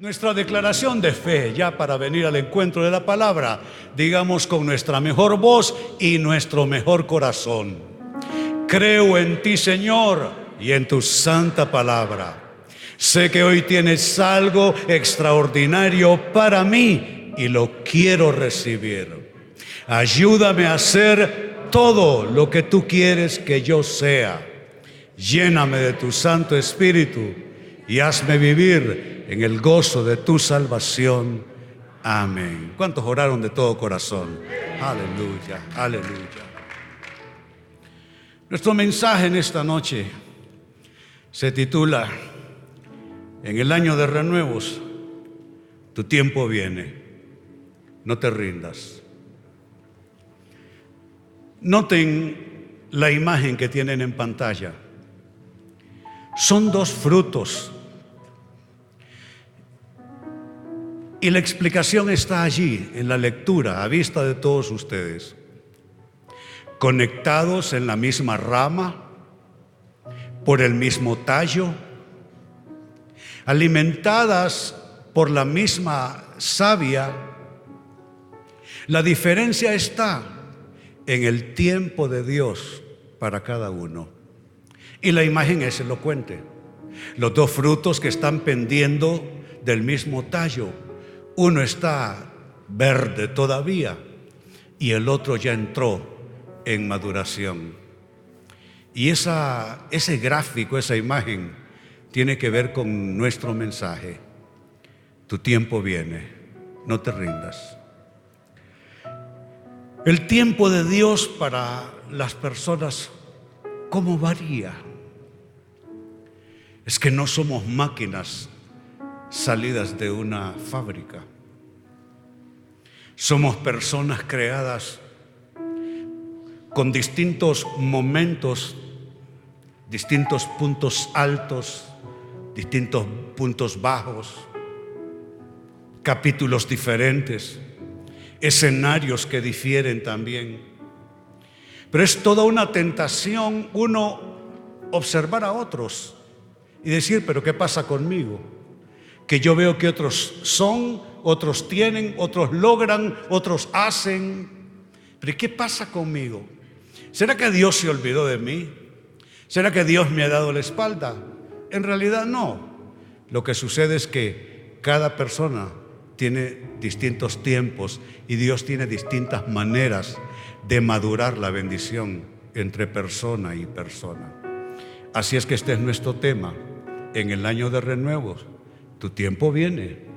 Nuestra declaración de fe, ya para venir al encuentro de la palabra, digamos con nuestra mejor voz y nuestro mejor corazón. Creo en ti, Señor, y en tu santa palabra. Sé que hoy tienes algo extraordinario para mí y lo quiero recibir. Ayúdame a hacer todo lo que tú quieres que yo sea. Lléname de tu Santo Espíritu y hazme vivir en el gozo de tu salvación. Amén. ¿Cuántos oraron de todo corazón? Aleluya, aleluya. Nuestro mensaje en esta noche se titula, en el año de renuevos, tu tiempo viene, no te rindas. Noten la imagen que tienen en pantalla. Son dos frutos Y la explicación está allí, en la lectura, a vista de todos ustedes. Conectados en la misma rama, por el mismo tallo, alimentadas por la misma savia, la diferencia está en el tiempo de Dios para cada uno. Y la imagen es elocuente. Los dos frutos que están pendiendo del mismo tallo uno está verde todavía y el otro ya entró en maduración. Y esa, ese gráfico, esa imagen, tiene que ver con nuestro mensaje. Tu tiempo viene, no te rindas. El tiempo de Dios para las personas, ¿cómo varía? Es que no somos máquinas salidas de una fábrica. Somos personas creadas con distintos momentos, distintos puntos altos, distintos puntos bajos, capítulos diferentes, escenarios que difieren también. Pero es toda una tentación uno observar a otros y decir, pero ¿qué pasa conmigo? Que yo veo que otros son otros tienen, otros logran, otros hacen. Pero ¿qué pasa conmigo? ¿Será que Dios se olvidó de mí? ¿Será que Dios me ha dado la espalda? En realidad no. Lo que sucede es que cada persona tiene distintos tiempos y Dios tiene distintas maneras de madurar la bendición entre persona y persona. Así es que este es nuestro tema en el año de renuevos. Tu tiempo viene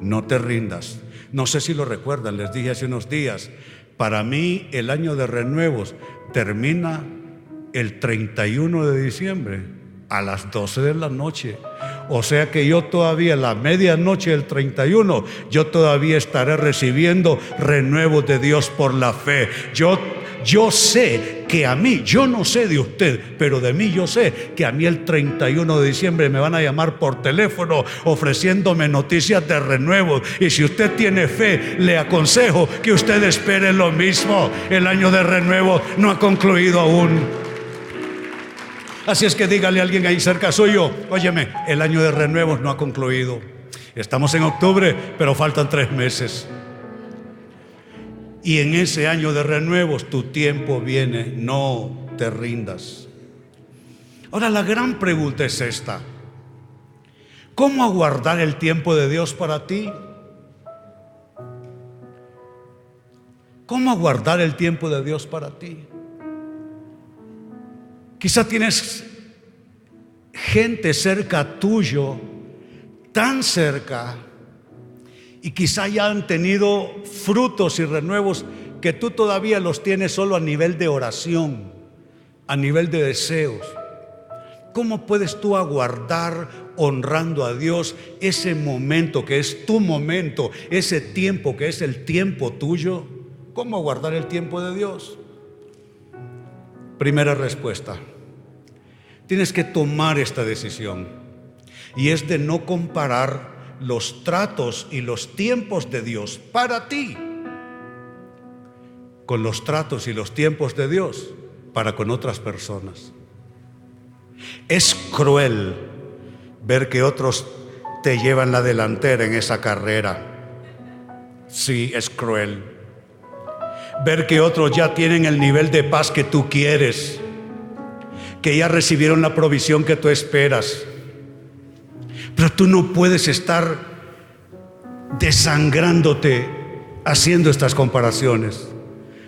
no te rindas. No sé si lo recuerdan, les dije hace unos días, para mí el año de renuevos termina el 31 de diciembre a las 12 de la noche. O sea que yo todavía, la medianoche del 31, yo todavía estaré recibiendo renuevos de Dios por la fe. Yo yo sé que a mí, yo no sé de usted, pero de mí yo sé que a mí el 31 de diciembre me van a llamar por teléfono ofreciéndome noticias de renuevo. Y si usted tiene fe, le aconsejo que usted espere lo mismo. El año de renuevo no ha concluido aún. Así es que dígale a alguien ahí cerca suyo, óyeme, el año de renuevos no ha concluido. Estamos en octubre, pero faltan tres meses. Y en ese año de renuevos tu tiempo viene, no te rindas. Ahora la gran pregunta es esta. ¿Cómo aguardar el tiempo de Dios para ti? ¿Cómo aguardar el tiempo de Dios para ti? Quizá tienes gente cerca tuyo, tan cerca, y quizá ya han tenido frutos y renuevos que tú todavía los tienes solo a nivel de oración, a nivel de deseos. ¿Cómo puedes tú aguardar honrando a Dios ese momento que es tu momento, ese tiempo que es el tiempo tuyo? ¿Cómo aguardar el tiempo de Dios? Primera respuesta. Tienes que tomar esta decisión y es de no comparar los tratos y los tiempos de Dios para ti con los tratos y los tiempos de Dios para con otras personas. Es cruel ver que otros te llevan la delantera en esa carrera. Sí, es cruel. Ver que otros ya tienen el nivel de paz que tú quieres, que ya recibieron la provisión que tú esperas. Pero tú no puedes estar desangrándote haciendo estas comparaciones.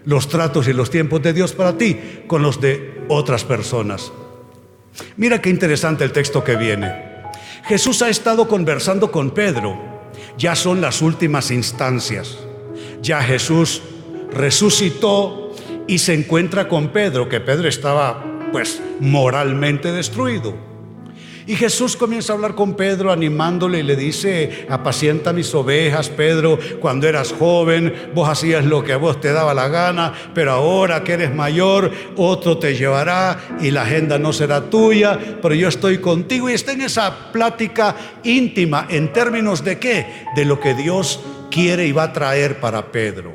Los tratos y los tiempos de Dios para ti con los de otras personas. Mira qué interesante el texto que viene. Jesús ha estado conversando con Pedro. Ya son las últimas instancias. Ya Jesús resucitó y se encuentra con Pedro, que Pedro estaba pues moralmente destruido. Y Jesús comienza a hablar con Pedro animándole y le dice, apacienta mis ovejas, Pedro, cuando eras joven, vos hacías lo que a vos te daba la gana, pero ahora que eres mayor, otro te llevará y la agenda no será tuya, pero yo estoy contigo y está en esa plática íntima en términos de qué? De lo que Dios quiere y va a traer para Pedro.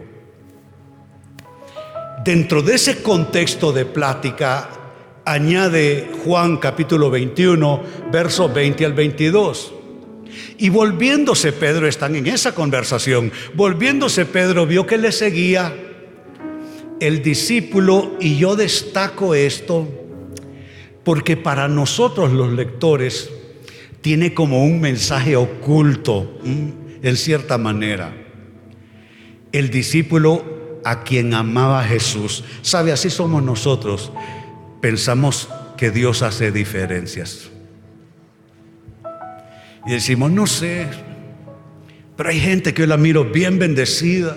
Dentro de ese contexto de plática, añade Juan capítulo 21, versos 20 al 22. Y volviéndose Pedro, están en esa conversación, volviéndose Pedro vio que le seguía el discípulo y yo destaco esto porque para nosotros los lectores tiene como un mensaje oculto, en cierta manera. El discípulo a quien amaba Jesús. Sabe, así somos nosotros pensamos que Dios hace diferencias. Y decimos, no sé, pero hay gente que yo la miro bien bendecida.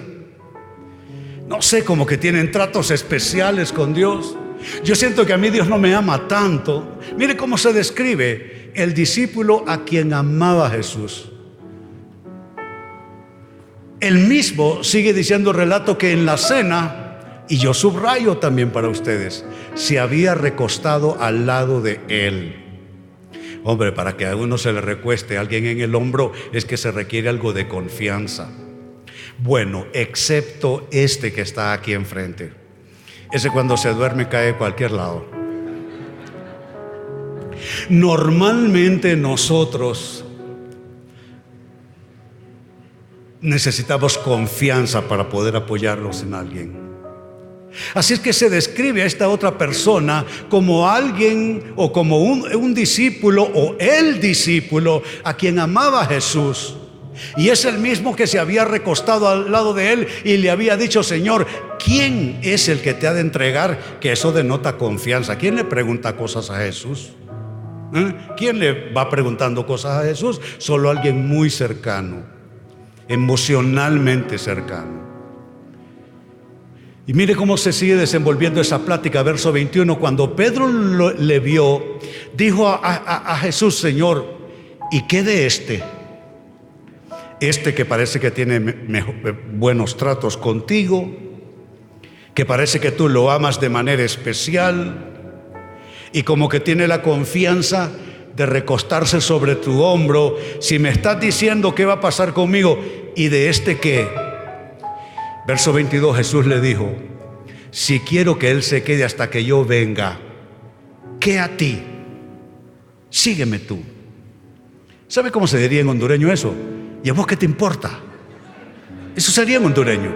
No sé, como que tienen tratos especiales con Dios. Yo siento que a mí Dios no me ama tanto. Mire cómo se describe el discípulo a quien amaba Jesús. El mismo sigue diciendo relato que en la cena y yo subrayo también para ustedes, se había recostado al lado de él. Hombre, para que a uno se le recueste a alguien en el hombro es que se requiere algo de confianza. Bueno, excepto este que está aquí enfrente. Ese cuando se duerme cae a cualquier lado. Normalmente nosotros necesitamos confianza para poder apoyarnos en alguien. Así es que se describe a esta otra persona como alguien o como un, discípulo o el discípulo a quien amaba Jesús. Y es el mismo que se había recostado al lado de él y le había dicho, Señor, ¿quién es el que te ha de entregar? Que eso denota confianza. ¿Quién le pregunta cosas a Jesús? ¿Eh? ¿Quién le va preguntando cosas a Jesús? Solo alguien muy cercano, emocionalmente cercano. Y mire cómo se sigue desenvolviendo esa plática, verso 21. Cuando Pedro le vio, dijo a, Jesús, Señor, ¿y qué de este? Este que parece que tiene buenos tratos contigo, que parece que tú lo amas de manera especial y como que tiene la confianza de recostarse sobre tu hombro. Si me estás diciendo qué va a pasar conmigo y de este qué, Verso 22 Jesús le dijo, si quiero que Él se quede hasta que yo venga, ¿qué a ti? Sígueme tú. ¿Sabe cómo se diría en hondureño eso? ¿Y a vos qué te importa? Eso sería en hondureño.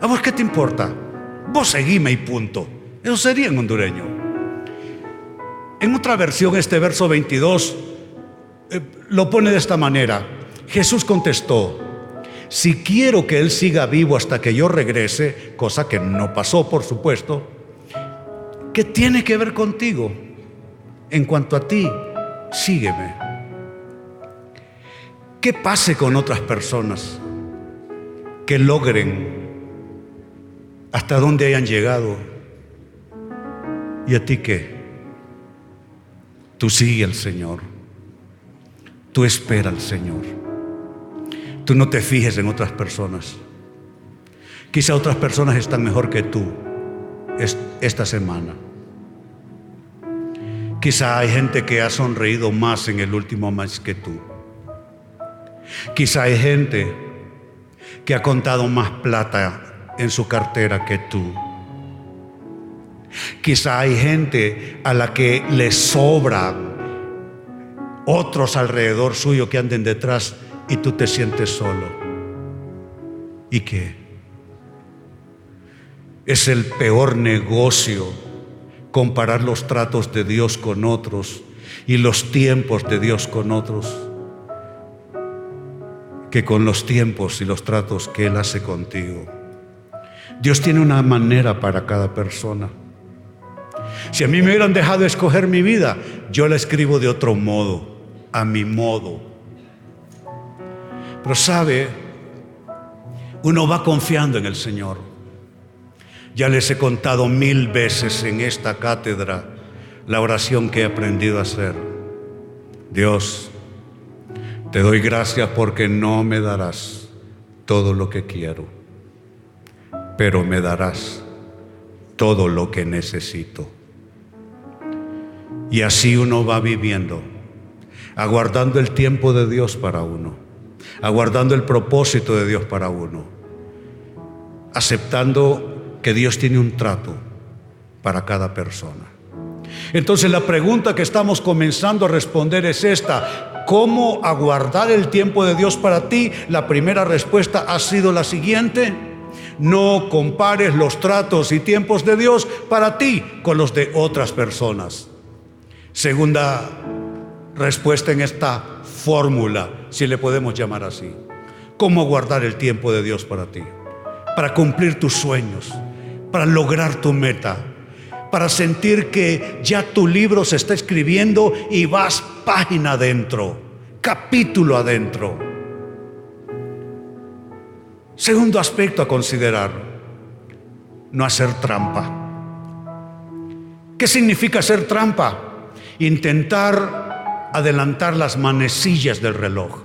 ¿A vos qué te importa? Vos seguime y punto. Eso sería en hondureño. En otra versión, este verso 22 eh, lo pone de esta manera. Jesús contestó, si quiero que Él siga vivo hasta que yo regrese, cosa que no pasó, por supuesto, ¿qué tiene que ver contigo? En cuanto a ti, sígueme. ¿Qué pase con otras personas que logren hasta donde hayan llegado? ¿Y a ti qué? Tú sigue al Señor. Tú espera al Señor. Tú no te fijes en otras personas. Quizá otras personas están mejor que tú esta semana. Quizá hay gente que ha sonreído más en el último mes que tú. Quizá hay gente que ha contado más plata en su cartera que tú. Quizá hay gente a la que le sobra otros alrededor suyo que anden detrás y tú te sientes solo. ¿Y qué? Es el peor negocio comparar los tratos de Dios con otros y los tiempos de Dios con otros que con los tiempos y los tratos que Él hace contigo. Dios tiene una manera para cada persona. Si a mí me hubieran dejado escoger mi vida, yo la escribo de otro modo, a mi modo. Pero sabe, uno va confiando en el Señor. Ya les he contado mil veces en esta cátedra la oración que he aprendido a hacer. Dios, te doy gracias porque no me darás todo lo que quiero, pero me darás todo lo que necesito. Y así uno va viviendo, aguardando el tiempo de Dios para uno, aguardando el propósito de Dios para uno, aceptando que Dios tiene un trato para cada persona. Entonces la pregunta que estamos comenzando a responder es esta. ¿Cómo aguardar el tiempo de Dios para ti? La primera respuesta ha sido la siguiente. No compares los tratos y tiempos de Dios para ti con los de otras personas. Segunda respuesta en esta fórmula, si le podemos llamar así. ¿Cómo guardar el tiempo de Dios para ti? Para cumplir tus sueños, para lograr tu meta, para sentir que ya tu libro se está escribiendo y vas página adentro, capítulo adentro. Segundo aspecto a considerar, no hacer trampa. ¿Qué significa hacer trampa? Intentar adelantar las manecillas del reloj.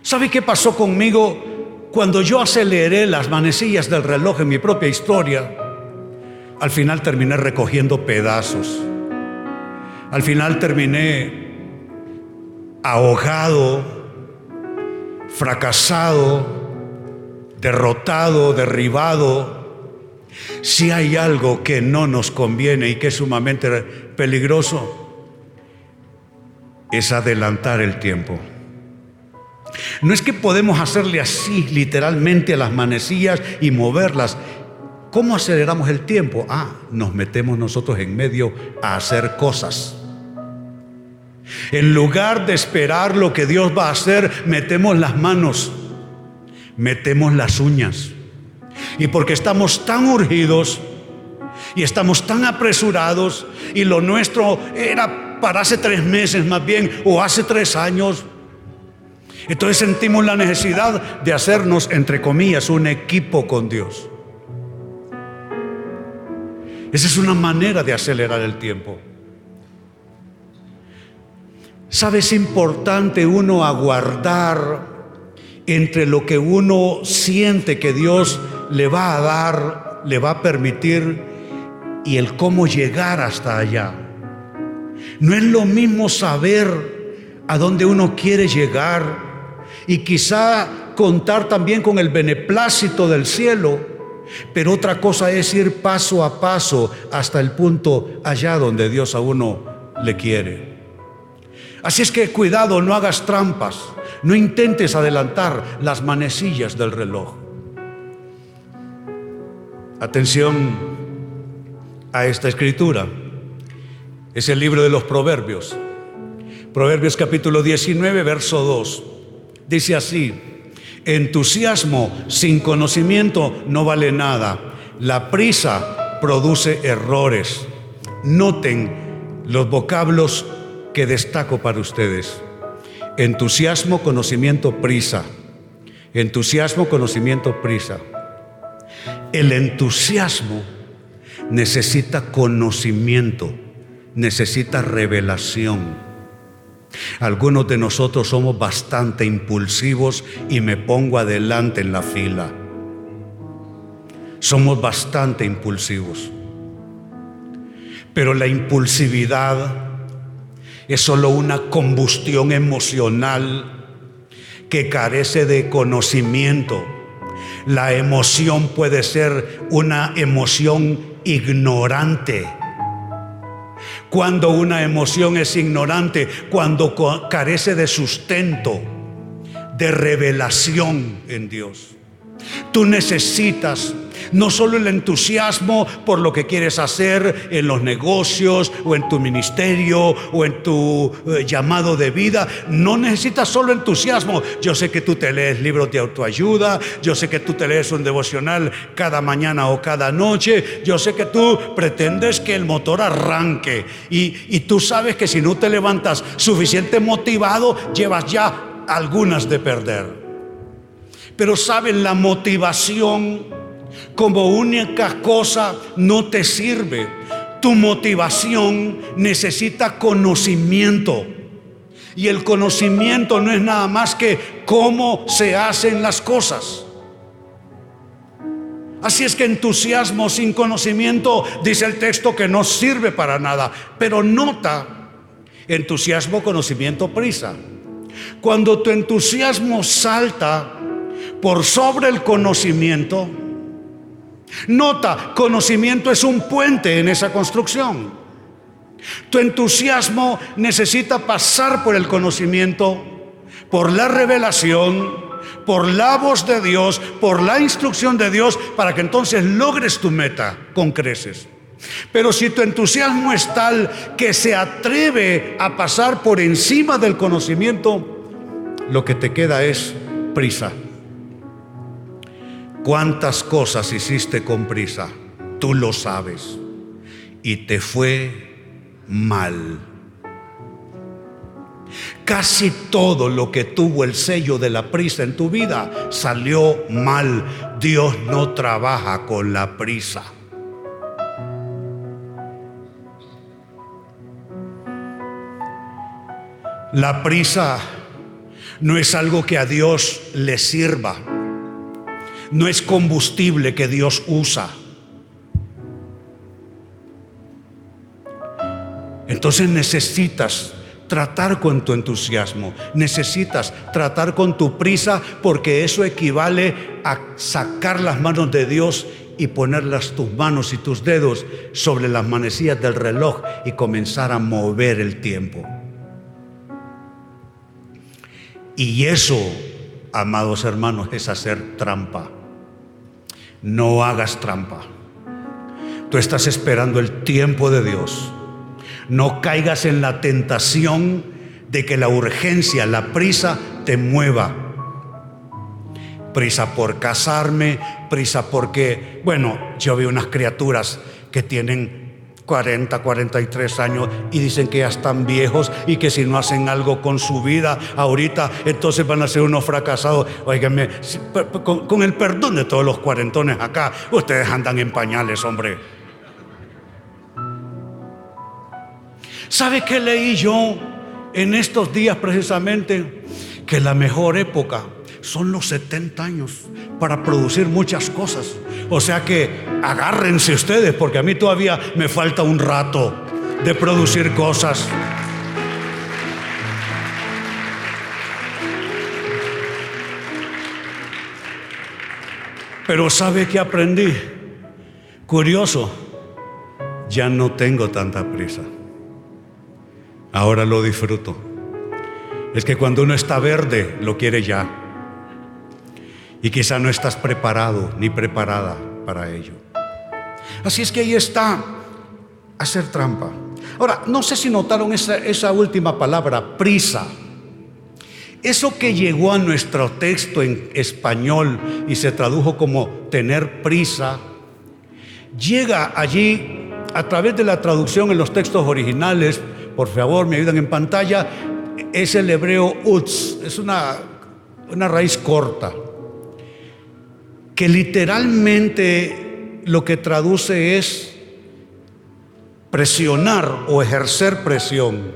¿Sabe qué pasó conmigo cuando yo aceleré las manecillas del reloj en mi propia historia? Al final terminé recogiendo pedazos. Al final terminé ahogado, fracasado, derrotado, derribado. Si hay algo que no nos conviene y que es sumamente peligroso, es adelantar el tiempo. No es que podemos hacerle así literalmente a las manecillas y moverlas. ¿Cómo aceleramos el tiempo? Ah, nos metemos nosotros en medio a hacer cosas. En lugar de esperar lo que Dios va a hacer, metemos las manos, metemos las uñas. Y porque estamos tan urgidos y estamos tan apresurados y lo nuestro era para hace tres meses más bien o hace tres años, entonces sentimos la necesidad de hacernos, entre comillas, un equipo con Dios. Esa es una manera de acelerar el tiempo. ¿Sabes? Es importante uno aguardar entre lo que uno siente que Dios le va a dar, le va a permitir y el cómo llegar hasta allá. No es lo mismo saber a dónde uno quiere llegar y quizá contar también con el beneplácito del cielo pero otra cosa es ir paso a paso hasta el punto allá donde Dios a uno le quiere. Así es que cuidado, no hagas trampas, no intentes adelantar las manecillas del reloj. Atención a esta escritura. Es el libro de los Proverbios. Proverbios capítulo 19, verso 2. Dice así, Entusiasmo sin conocimiento no vale nada. La prisa produce errores. Noten los vocablos que destaco para ustedes. Entusiasmo, conocimiento, prisa. Entusiasmo, conocimiento, prisa. El entusiasmo necesita conocimiento, necesita revelación. Algunos de nosotros somos bastante impulsivos y me pongo adelante en la fila. Somos bastante impulsivos. Pero la impulsividad es solo una combustión emocional que carece de conocimiento. La emoción puede ser una emoción ignorante cuando una emoción es ignorante, cuando carece de sustento, de revelación en Dios. Tú necesitas no solo el entusiasmo por lo que quieres hacer en los negocios o en tu ministerio o en tu eh, llamado de vida. No necesitas solo entusiasmo. Yo sé que tú te lees libros de autoayuda. Yo sé que tú te lees un devocional cada mañana o cada noche. Yo sé que tú pretendes que el motor arranque. Y, y tú sabes que si no te levantas suficiente motivado, llevas ya algunas de perder. Pero saben, la motivación como única cosa no te sirve. Tu motivación necesita conocimiento. Y el conocimiento no es nada más que cómo se hacen las cosas. Así es que entusiasmo sin conocimiento, dice el texto, que no sirve para nada. Pero nota, entusiasmo, conocimiento, prisa. Cuando tu entusiasmo salta por sobre el conocimiento, Nota, conocimiento es un puente en esa construcción. Tu entusiasmo necesita pasar por el conocimiento, por la revelación, por la voz de Dios, por la instrucción de Dios, para que entonces logres tu meta con creces. Pero si tu entusiasmo es tal que se atreve a pasar por encima del conocimiento, lo que te queda es prisa. ¿Cuántas cosas hiciste con prisa? Tú lo sabes. Y te fue mal. Casi todo lo que tuvo el sello de la prisa en tu vida salió mal. Dios no trabaja con la prisa. La prisa no es algo que a Dios le sirva no es combustible que Dios usa. Entonces necesitas tratar con tu entusiasmo, necesitas tratar con tu prisa porque eso equivale a sacar las manos de Dios y ponerlas tus manos y tus dedos sobre las manecillas del reloj y comenzar a mover el tiempo. Y eso, amados hermanos, es hacer trampa no hagas trampa. Tú estás esperando el tiempo de Dios. No caigas en la tentación de que la urgencia, la prisa te mueva. Prisa por casarme, prisa porque, bueno, yo vi unas criaturas que tienen 40, 43 años y dicen que ya están viejos y que si no hacen algo con su vida ahorita, entonces van a ser unos fracasados. Óigame, con, con el perdón de todos los cuarentones acá, ustedes andan en pañales, hombre. ¿Sabe qué leí yo en estos días precisamente? Que la mejor época son los 70 años para producir muchas cosas. O sea que agárrense ustedes, porque a mí todavía me falta un rato de producir cosas. Pero ¿sabe qué aprendí? Curioso, ya no tengo tanta prisa. Ahora lo disfruto. Es que cuando uno está verde, lo quiere ya. Y quizá no estás preparado ni preparada para ello. Así es que ahí está, hacer trampa. Ahora, no sé si notaron esa, esa última palabra, prisa. Eso que llegó a nuestro texto en español y se tradujo como tener prisa, llega allí a través de la traducción en los textos originales, por favor me ayudan en pantalla, es el hebreo utz, es una, una raíz corta que literalmente lo que traduce es presionar o ejercer presión.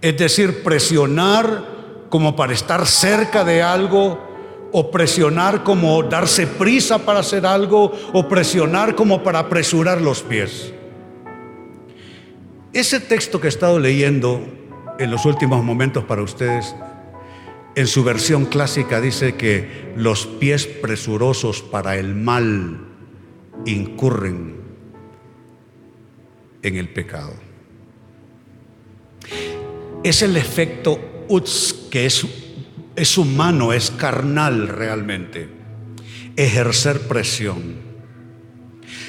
Es decir, presionar como para estar cerca de algo, o presionar como darse prisa para hacer algo, o presionar como para apresurar los pies. Ese texto que he estado leyendo en los últimos momentos para ustedes en su versión clásica dice que los pies presurosos para el mal incurren en el pecado. es el efecto UTS, que es, es humano, es carnal realmente. Ejercer presión.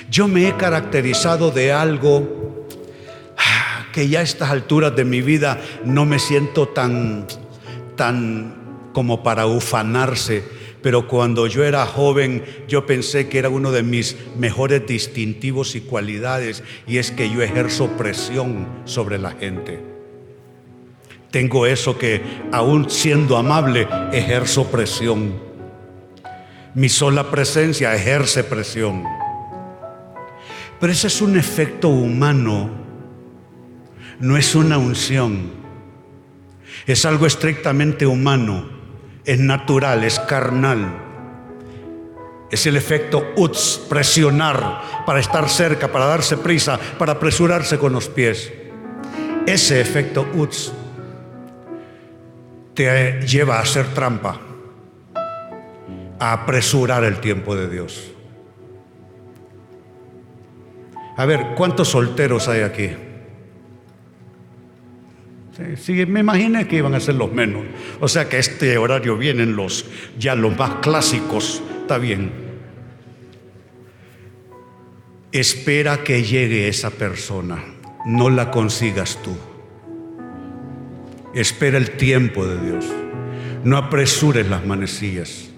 Yo me he caracterizado de algo ah, que ya a estas alturas de mi vida no me siento tan, tan como para ufanarse, pero cuando yo era joven yo pensé que era uno de mis mejores distintivos y cualidades y es que yo ejerzo presión sobre la gente. Tengo eso que aún siendo amable ejerzo presión. Mi sola presencia ejerce presión. Pero ese es un efecto humano, no es una unción, es algo estrictamente humano es natural, es carnal. Es el efecto UTS, presionar para estar cerca, para darse prisa, para apresurarse con los pies. Ese efecto UTS te lleva a hacer trampa, a apresurar el tiempo de Dios. A ver, ¿cuántos solteros hay aquí? Sí, me imaginé que iban a ser los menos. O sea que este horario vienen los ya los más clásicos. Está bien. Espera que llegue esa persona. No la consigas tú. Espera el tiempo de Dios. No apresures las manecillas.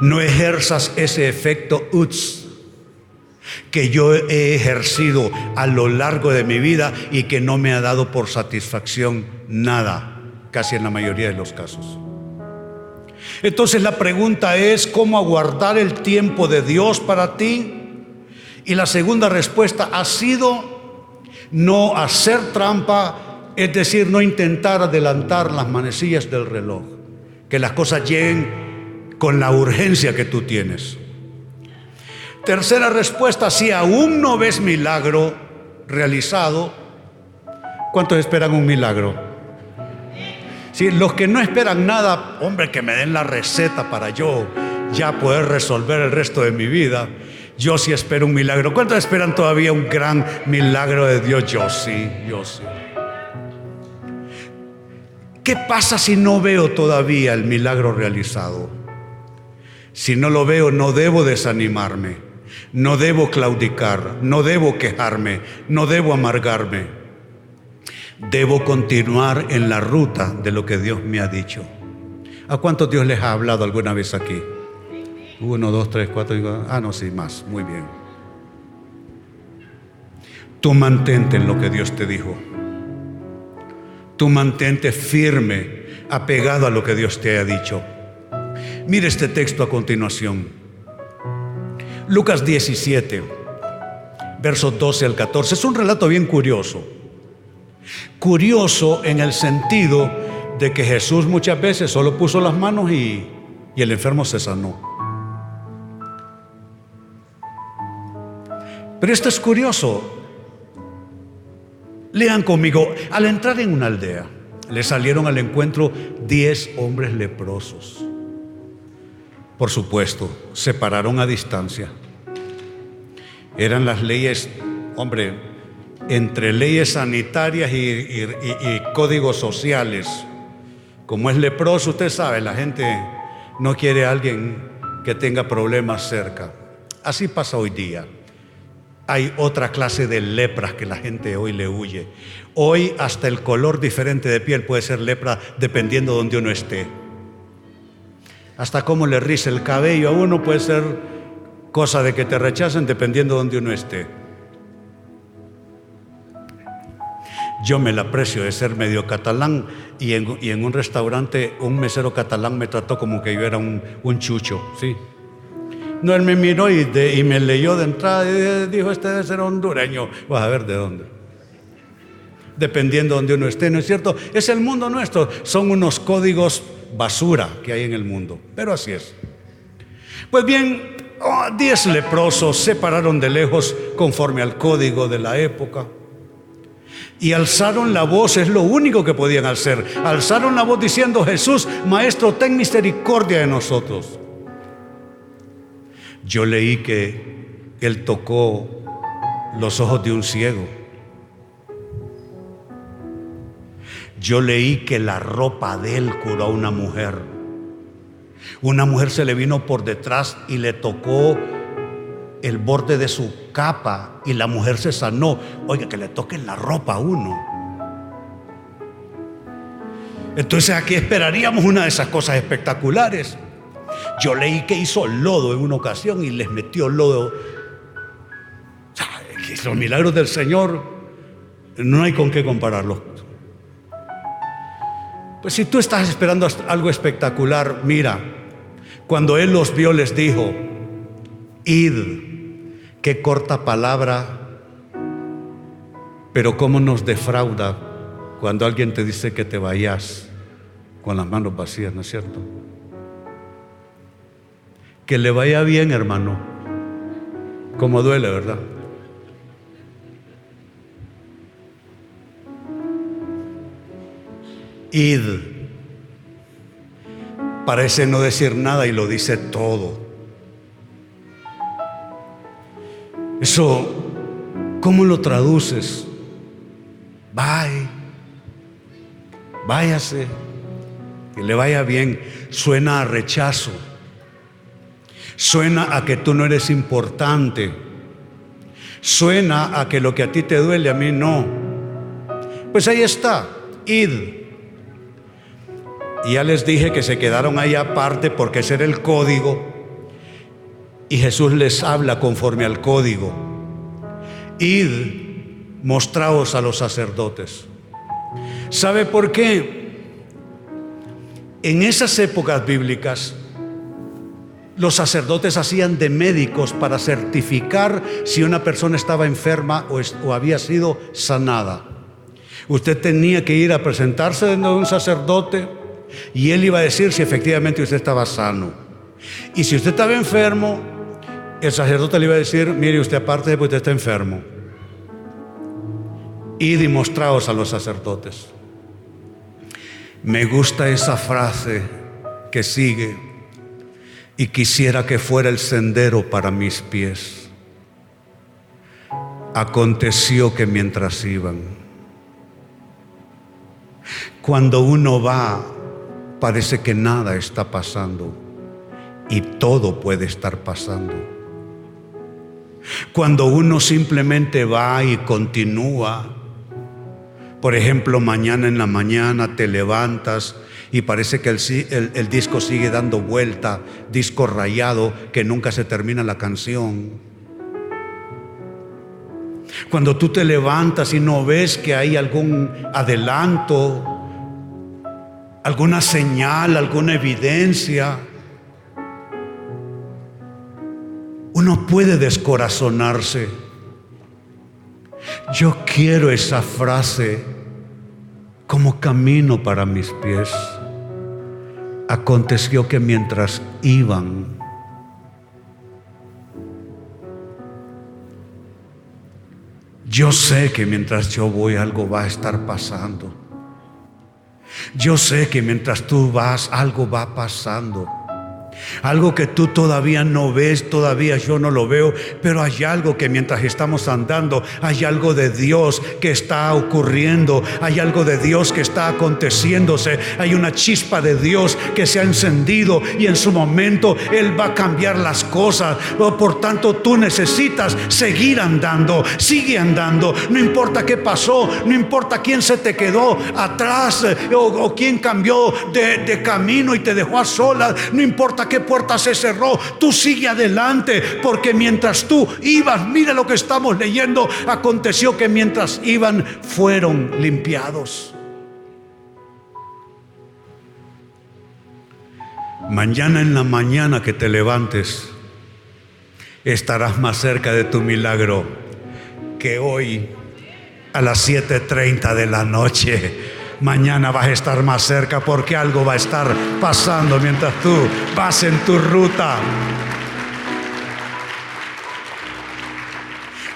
No ejerzas ese efecto uts que yo he ejercido a lo largo de mi vida y que no me ha dado por satisfacción nada, casi en la mayoría de los casos. Entonces la pregunta es, ¿cómo aguardar el tiempo de Dios para ti? Y la segunda respuesta ha sido no hacer trampa, es decir, no intentar adelantar las manecillas del reloj, que las cosas lleguen con la urgencia que tú tienes. Tercera respuesta, si aún no ves milagro realizado, ¿cuántos esperan un milagro? Si los que no esperan nada, hombre, que me den la receta para yo ya poder resolver el resto de mi vida. Yo sí espero un milagro. ¿Cuántos esperan todavía un gran milagro de Dios? Yo sí, yo sí. ¿Qué pasa si no veo todavía el milagro realizado? Si no lo veo, no debo desanimarme. No debo claudicar, no debo quejarme, no debo amargarme. Debo continuar en la ruta de lo que Dios me ha dicho. ¿A cuántos Dios les ha hablado alguna vez aquí? Uno, dos, tres, cuatro. Ah, no, sí, más. Muy bien. Tú mantente en lo que Dios te dijo. Tú mantente firme, apegado a lo que Dios te ha dicho. Mire este texto a continuación. Lucas 17, versos 12 al 14. Es un relato bien curioso. Curioso en el sentido de que Jesús muchas veces solo puso las manos y, el enfermo se sanó. Pero esto es curioso. Lean conmigo, al entrar en una aldea, le salieron al encuentro diez hombres leprosos. Por supuesto, se pararon a distancia. Eran las leyes, hombre, entre leyes sanitarias y, códigos sociales. Como es leproso, usted sabe, la gente no quiere a alguien que tenga problemas cerca. Así pasa hoy día. Hay otra clase de lepras que la gente hoy le huye. Hoy hasta el color diferente de piel puede ser lepra dependiendo de donde uno esté. Hasta cómo le riza el cabello a uno puede ser cosa de que te rechacen dependiendo de donde uno esté. Yo me la aprecio de ser medio catalán y en, un restaurante un mesero catalán me trató como que yo era un, chucho, ¿sí? No, él me miró y, me leyó de entrada y dijo, este debe ser hondureño. Vas a ver de dónde. Dependiendo de donde uno esté, ¿no es cierto? Es el mundo nuestro. Son unos códigos basura que hay en el mundo, pero así es. Pues bien, oh, diez leprosos se pararon de lejos conforme al código de la época y alzaron la voz, es lo único que podían hacer. Alzaron la voz diciendo, Jesús, Maestro, ten misericordia de nosotros. Yo leí que él tocó los ojos de un ciego Yo leí que la ropa de él curó a una mujer. Una mujer se le vino por detrás y le tocó el borde de su capa y la mujer se sanó. Oiga, que le toquen la ropa a uno. Entonces aquí esperaríamos una de esas cosas espectaculares. Yo leí que hizo lodo en una ocasión y les metió lodo. Los milagros del Señor no hay con qué compararlos. Pues si tú estás esperando algo espectacular, mira, cuando Él los vio les dijo, id, qué corta palabra, pero cómo nos defrauda cuando alguien te dice que te vayas con las manos vacías, ¿no es cierto? Que le vaya bien, hermano. Como duele, ¿verdad? Id. Parece no decir nada y lo dice todo. Eso, ¿cómo lo traduces? Bye. Váyase. Que le vaya bien. Suena a rechazo. Suena a que tú no eres importante. Suena a que lo que a ti te duele, a mí no. Pues ahí está. Id. Y ya les dije que se quedaron ahí aparte porque ese era el código. Y Jesús les habla conforme al código. Id, mostraos a los sacerdotes. ¿Sabe por qué? En esas épocas bíblicas, los sacerdotes hacían de médicos para certificar si una persona estaba enferma o, había sido sanada. Usted tenía que ir a presentarse de un sacerdote y él iba a decir si efectivamente usted estaba sano. Y si usted estaba enfermo, el sacerdote le iba a decir, mire usted aparte que usted está enfermo. Y demostraos a los sacerdotes. Me gusta esa frase que sigue y quisiera que fuera el sendero para mis pies. Aconteció que mientras iban, cuando uno va parece que nada está pasando y todo puede estar pasando. Cuando uno simplemente va y continúa, por ejemplo, mañana en la mañana te levantas y parece que el, disco sigue dando vuelta, disco rayado, que nunca se termina la canción. Cuando tú te levantas y no ves que hay algún adelanto, alguna señal, alguna evidencia. Uno puede descorazonarse. Yo quiero esa frase como camino para mis pies. Aconteció que mientras iban, yo sé que mientras yo voy algo va a estar pasando. Yo sé que mientras tú vas, algo va pasando. Algo que tú todavía no ves, todavía yo no lo veo, pero hay algo que mientras estamos andando, hay algo de Dios que está ocurriendo, hay algo de Dios que está aconteciéndose, hay una chispa de Dios que se ha encendido y en su momento Él va a cambiar las cosas. Por tanto, tú necesitas seguir andando, sigue andando, no importa qué pasó, no importa quién se te quedó atrás o, quién cambió de, camino y te dejó a solas, no importa qué puerta se cerró, tú sigue adelante, porque mientras tú ibas, mira lo que estamos leyendo, aconteció que mientras iban fueron limpiados. Mañana en la mañana que te levantes, estarás más cerca de tu milagro que hoy a las 7.30 de la noche mañana vas a estar más cerca porque algo va a estar pasando mientras tú vas en tu ruta.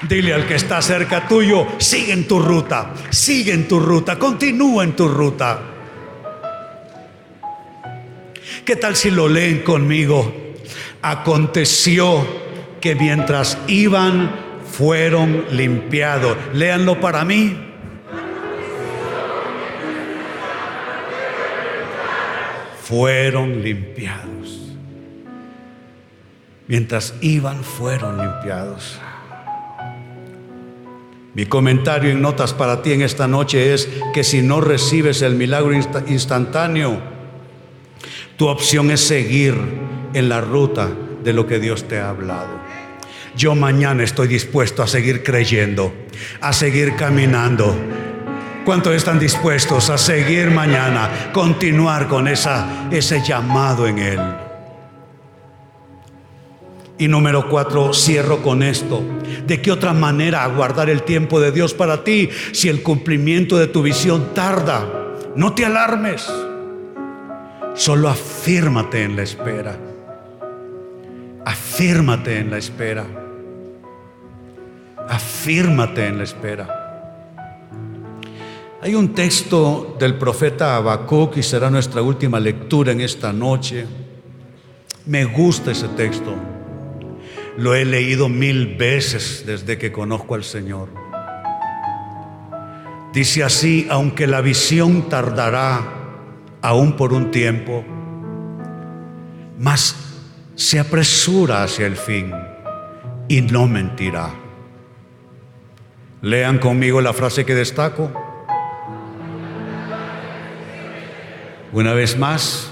Dile al que está cerca tuyo, sigue en tu ruta, sigue en tu ruta, continúa en tu ruta. ¿Qué tal si lo leen conmigo? Aconteció que mientras iban fueron limpiados. Léanlo para mí. Fueron limpiados. Mientras iban, fueron limpiados. Mi comentario en notas para ti en esta noche es que si no recibes el milagro instantáneo, tu opción es seguir en la ruta de lo que Dios te ha hablado. Yo mañana estoy dispuesto a seguir creyendo, a seguir caminando. ¿Cuántos están dispuestos a seguir mañana, continuar con esa, ese llamado en Él? Y número cuatro, cierro con esto. ¿De qué otra manera aguardar el tiempo de Dios para ti si el cumplimiento de tu visión tarda? No te alarmes. Solo afírmate en la espera. Afírmate en la espera. Afírmate en la espera. Hay un texto del profeta Habacuc y será nuestra última lectura en esta noche. Me gusta ese texto. Lo he leído mil veces desde que conozco al Señor. Dice así, aunque la visión tardará aún por un tiempo, mas se apresura hacia el fin y no mentirá. Lean conmigo la frase que destaco. Una vez más,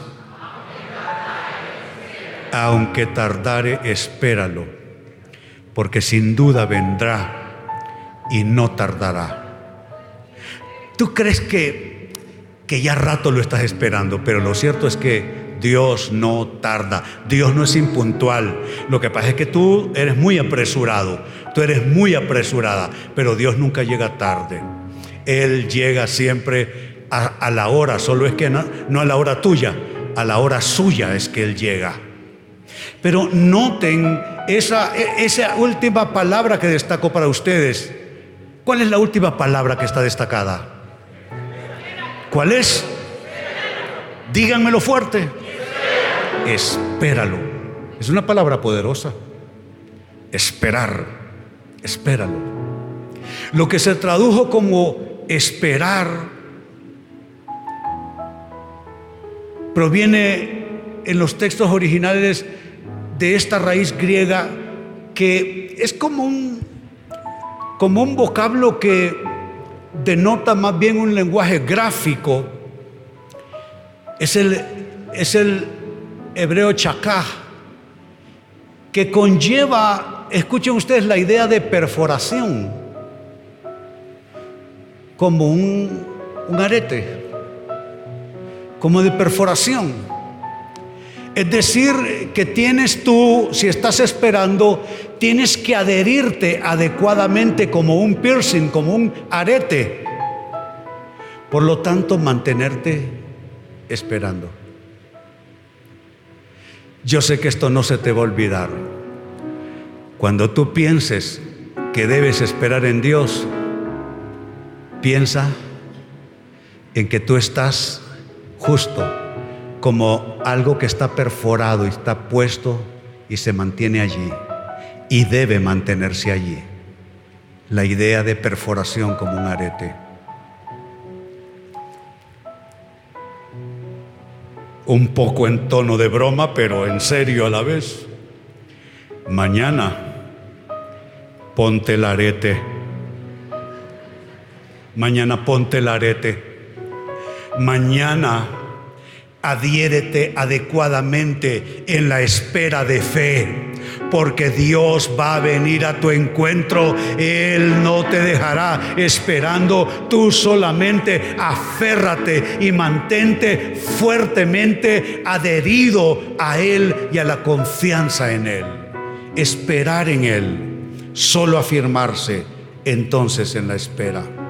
aunque tardare, espéralo, porque sin duda vendrá y no tardará. ¿Tú crees que, que ya rato lo estás esperando? Pero lo cierto es que Dios no tarda, Dios no es impuntual. Lo que pasa es que tú eres muy apresurado, tú eres muy apresurada, pero Dios nunca llega tarde. Él llega siempre a, la hora, solo es que no, no a la hora tuya, a la hora suya es que Él llega. Pero noten esa, esa última palabra que destaco para ustedes. ¿Cuál es la última palabra que está destacada? ¿Cuál es? Díganmelo fuerte. Espéralo. Es una palabra poderosa. Esperar. Espéralo. Lo que se tradujo como esperar proviene en los textos originales de esta raíz griega que es como un, como un vocablo que denota más bien un lenguaje gráfico. Es el, es el hebreo chacá, que conlleva, escuchen ustedes, la idea de perforación, como un, un arete, como de perforación. Es decir, que tienes tú, si estás esperando, tienes que adherirte adecuadamente como un piercing, como un arete. Por lo tanto, mantenerte esperando. Yo sé que esto no se te va a olvidar. Cuando tú pienses que debes esperar en Dios, piensa en que tú estás justo como algo que está perforado y está puesto y se mantiene allí y debe mantenerse allí. La idea de perforación como un arete. Un poco en tono de broma, pero en serio a la vez. Mañana ponte el arete. Mañana ponte el arete. Mañana adhiérete adecuadamente en la espera de fe, porque Dios va a venir a tu encuentro. Él no te dejará esperando. Tú solamente aférrate y mantente fuertemente adherido a Él y a la confianza en Él. Esperar en Él, solo afirmarse entonces en la espera.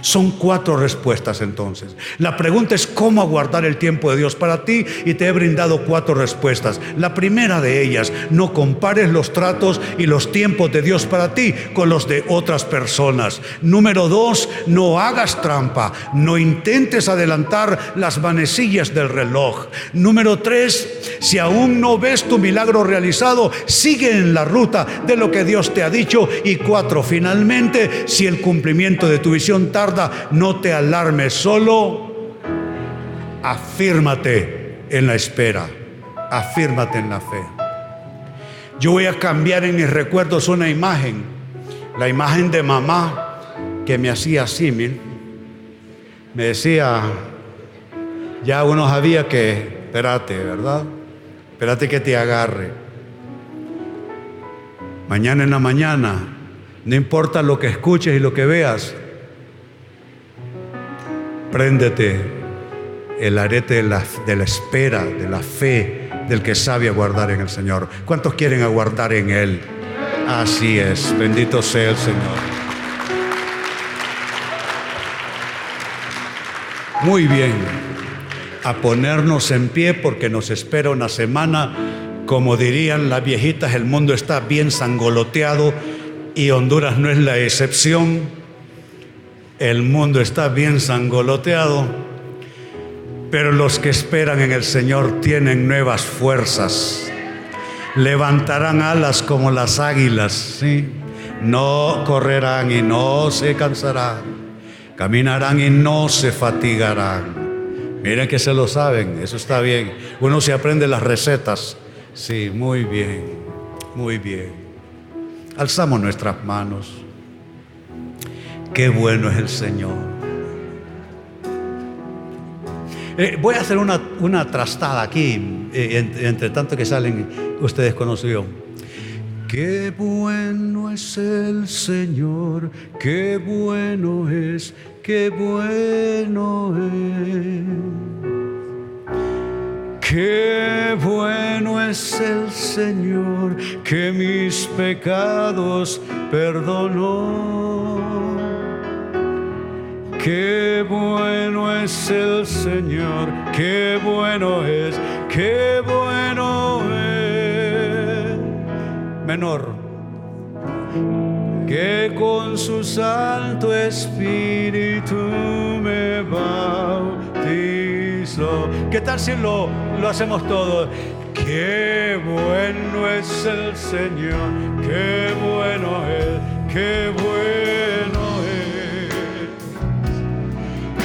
Son cuatro respuestas entonces. La pregunta es cómo aguardar el tiempo de Dios para ti y te he brindado cuatro respuestas. La primera de ellas, no compares los tratos y los tiempos de Dios para ti con los de otras personas. Número dos, no hagas trampa, no intentes adelantar las manecillas del reloj. Número tres, si aún no ves tu milagro realizado, sigue en la ruta de lo que Dios te ha dicho. Y cuatro, finalmente, si el cumplimiento de tu visión tarda, no te alarmes, solo afírmate en la espera. Afírmate en la fe. Yo voy a cambiar en mis recuerdos una imagen, la imagen de mamá que me hacía así, me decía, ya uno sabía que, espérate, ¿verdad? Espérate que te agarre. Mañana en la mañana, no importa lo que escuches y lo que veas, préndete el arete de la, de la espera, de la fe, del que sabe aguardar en el Señor. ¿Cuántos quieren aguardar en Él? Así es, bendito sea el Señor. Muy bien, a ponernos en pie porque nos espera una semana, como dirían las viejitas, el mundo está bien sangoloteado y Honduras no es la excepción. El mundo está bien sangoloteado, pero los que esperan en el Señor tienen nuevas fuerzas. Levantarán alas como las águilas, ¿sí? No correrán y no se cansarán Caminarán y no se fatigarán. Miren que se lo saben, eso está bien. Uno se aprende las recetas. Sí, muy bien, muy bien. Alzamos nuestras manos. Qué bueno es el Señor. Eh, voy a hacer una, una trastada aquí, eh, entre, tanto que salen ustedes conocidos. Qué bueno es el Señor, qué bueno es, qué bueno es. Qué bueno es el Señor, que mis pecados perdonó. Qué bueno es el Señor, qué bueno es, qué bueno es menor, que con su Santo Espíritu me bautizó. ¿Qué tal si lo, lo hacemos todo? Qué bueno es el Señor, qué bueno es, qué bueno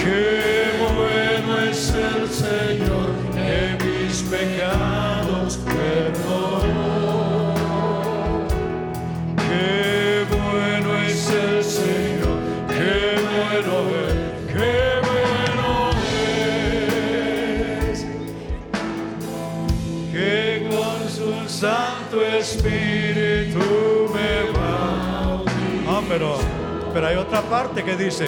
Qué bueno es el Señor, que mis pecados perdonó. Qué bueno es el Señor, qué bueno qué bueno es. Que con su Santo Espíritu me va. Ah, pero, pero hay otra parte que dice,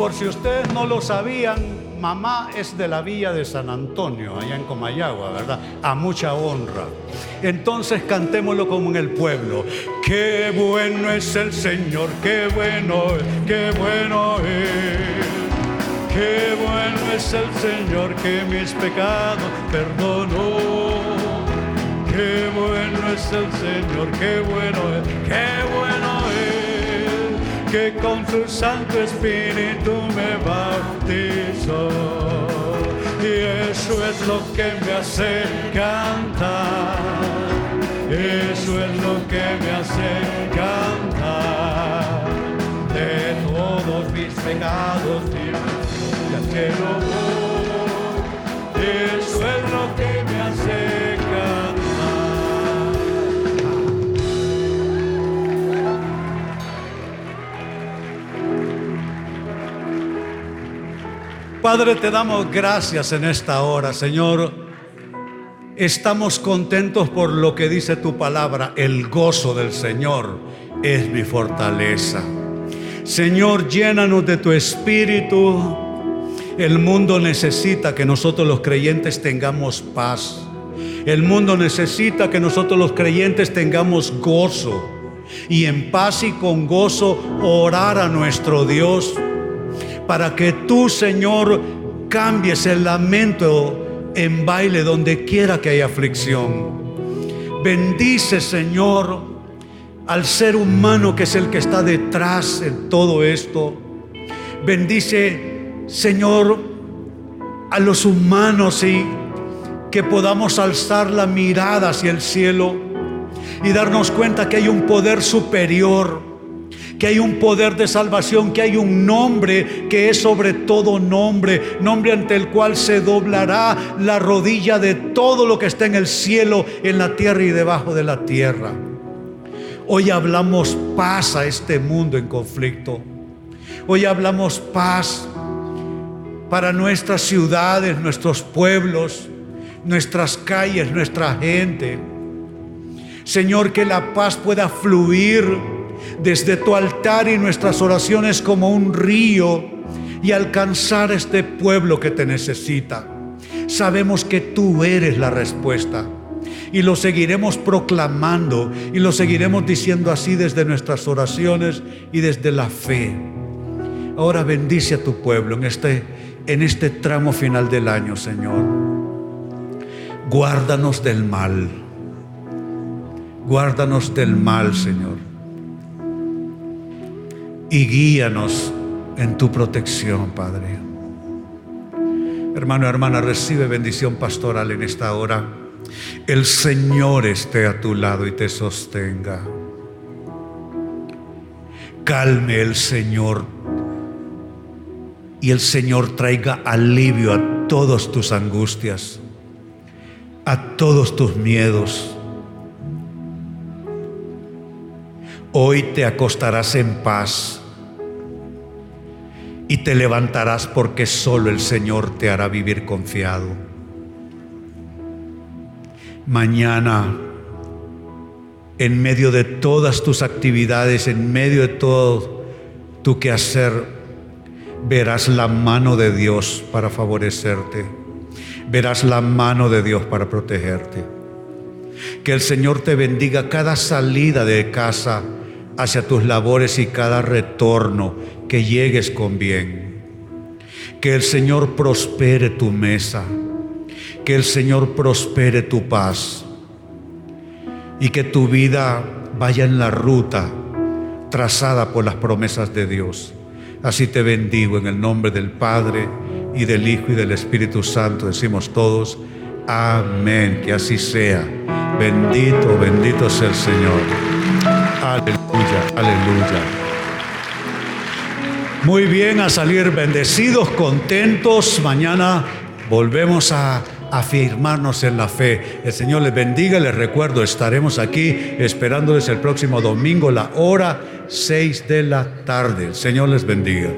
por si ustedes no lo sabían, mamá es de la villa de San Antonio, allá en Comayagua, ¿verdad? A mucha honra. Entonces cantémoslo como en el pueblo. Qué bueno es el Señor, qué bueno, qué bueno es. Qué bueno es el Señor que mis pecados perdonó. Qué bueno es el Señor, qué bueno es, qué bueno que con su Santo Espíritu me bautizó. Y eso es lo que me hace cantar. Eso es lo que me hace cantar. De todos mis pecados y al cielo Eso Padre, te damos gracias en esta hora, Señor. Estamos contentos por lo que dice tu palabra. El gozo del Señor es mi fortaleza. Señor, llénanos de tu espíritu. El mundo necesita que nosotros los creyentes tengamos paz. El mundo necesita que nosotros los creyentes tengamos gozo. Y en paz y con gozo orar a nuestro Dios para que tú, Señor, cambies el lamento en baile donde quiera que haya aflicción. Bendice, Señor, al ser humano que es el que está detrás de todo esto. Bendice, Señor, a los humanos y que podamos alzar la mirada hacia el cielo y darnos cuenta que hay un poder superior que hay un poder de salvación, que hay un nombre que es sobre todo nombre, nombre ante el cual se doblará la rodilla de todo lo que está en el cielo, en la tierra y debajo de la tierra. Hoy hablamos paz a este mundo en conflicto. Hoy hablamos paz para nuestras ciudades, nuestros pueblos, nuestras calles, nuestra gente. Señor, que la paz pueda fluir desde tu altar y nuestras oraciones como un río y alcanzar este pueblo que te necesita. Sabemos que tú eres la respuesta y lo seguiremos proclamando y lo seguiremos diciendo así desde nuestras oraciones y desde la fe. Ahora bendice a tu pueblo en este, en este tramo final del año, Señor. Guárdanos del mal. Guárdanos del mal, Señor y guíanos en tu protección, Padre. Hermano, hermana, recibe bendición pastoral en esta hora. El Señor esté a tu lado y te sostenga. Calme el Señor y el Señor traiga alivio a todas tus angustias, a todos tus miedos Hoy te acostarás en paz y te levantarás porque solo el Señor te hará vivir confiado. Mañana, en medio de todas tus actividades, en medio de todo tu quehacer, verás la mano de Dios para favorecerte. Verás la mano de Dios para protegerte. Que el Señor te bendiga cada salida de casa hacia tus labores y cada retorno, que llegues con bien. Que el Señor prospere tu mesa, que el Señor prospere tu paz y que tu vida vaya en la ruta trazada por las promesas de Dios. Así te bendigo en el nombre del Padre y del Hijo y del Espíritu Santo. Decimos todos, amén, que así sea. Bendito, bendito sea el Señor. Aleluya, aleluya. Muy bien, a salir bendecidos, contentos. Mañana volvemos a afirmarnos en la fe. El Señor les bendiga. Les recuerdo, estaremos aquí esperándoles el próximo domingo, la hora 6 de la tarde. Señor les bendiga.